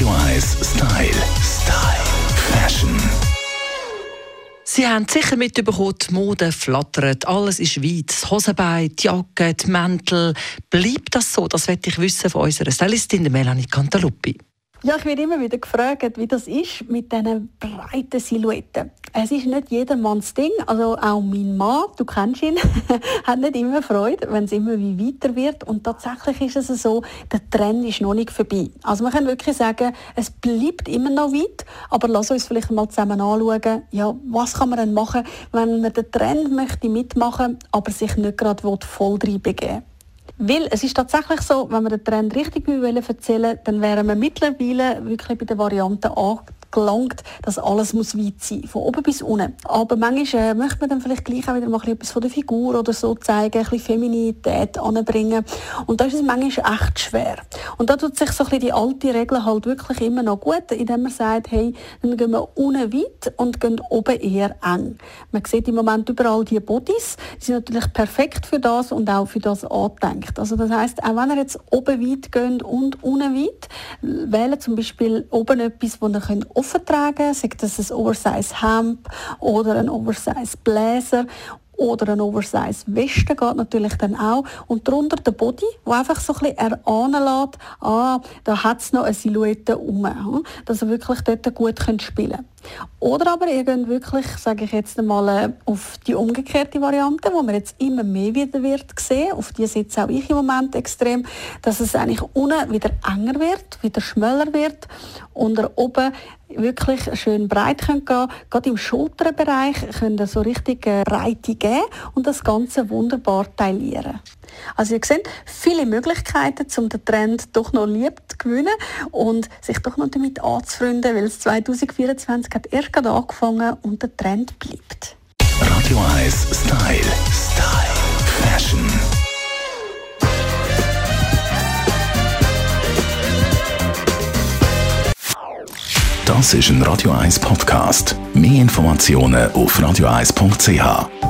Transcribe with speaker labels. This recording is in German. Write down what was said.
Speaker 1: Radio 1 Style. Style. Fashion.
Speaker 2: Sie haben sicher mitbekommen, die Mode flattert, alles ist weit, das Hosenbein, die Jacke, die Mäntel. Bleibt das so? Das möchte ich wissen von unserer Stylistin Melanie Cantaluppi.
Speaker 3: Ja, ich werde immer wieder gefragt, wie das ist mit diesen breiten Silhouetten. Es ist nicht jedermanns Ding, also auch mein Mann, du kennst ihn, hat nicht immer Freude, wenn es immer wie weiter wird. Und tatsächlich ist es so, der Trend ist noch nicht vorbei. Also man kann wirklich sagen, es bleibt immer noch weit, aber lass uns vielleicht mal zusammen anschauen, ja, was kann man denn machen, wenn man den Trend möchte mitmachen, aber sich nicht gerade voll reinbegeben weil es ist tatsächlich so, wenn wir den Trend richtig erzählen wollen, dann wären wir mittlerweile wirklich bei der Variante angekommen gelangt, dass alles muss weit sein, von oben bis unten. Aber manchmal äh, möchte man dann vielleicht gleich auch wieder mal etwas von der Figur oder so zeigen, ein bisschen Feminität anbringen. Und da ist es manchmal echt schwer. Und da tut sich so ein bisschen die alte Regel halt wirklich immer noch gut, indem man sagt, hey, dann gehen wir unten weit und gehen oben eher eng. Man sieht im Moment überall die Bodies, die sind natürlich perfekt für das und auch für das angedenkt. Also das heißt, auch wenn ihr jetzt oben weit geht und unten weit, wählen zum Beispiel oben etwas, wo ihr könnt offen tragen, sei das ein Oversize Hemd oder ein Oversize Bläser oder ein Oversize Weste geht natürlich dann auch. Und darunter der Body, der einfach so ein bisschen erahnen lässt, ah, da hat es noch eine Silhouette um, hm, dass ihr wirklich dort gut spielen könnt. Oder aber ihr wirklich, sage ich jetzt einmal, äh, auf die umgekehrte Variante, wo man jetzt immer mehr wieder wird sehen. Auf die sitze auch ich im Moment extrem, dass es eigentlich unten wieder enger wird, wieder schmäler wird und oben wirklich schön breit gehen können. Gerade im Schulterbereich können so richtig Breite geben und das Ganze wunderbar taillieren. Also ihr seht, viele Möglichkeiten, um den Trend doch noch lieb gewinnen und sich doch noch damit anzufreunden, weil es 2024 hat erst gerade angefangen und der Trend bleibt.
Speaker 1: Radio 1 Style. Style. Fashion. Das ist ein Radio 1 Podcast. Mehr Informationen auf radio1.ch.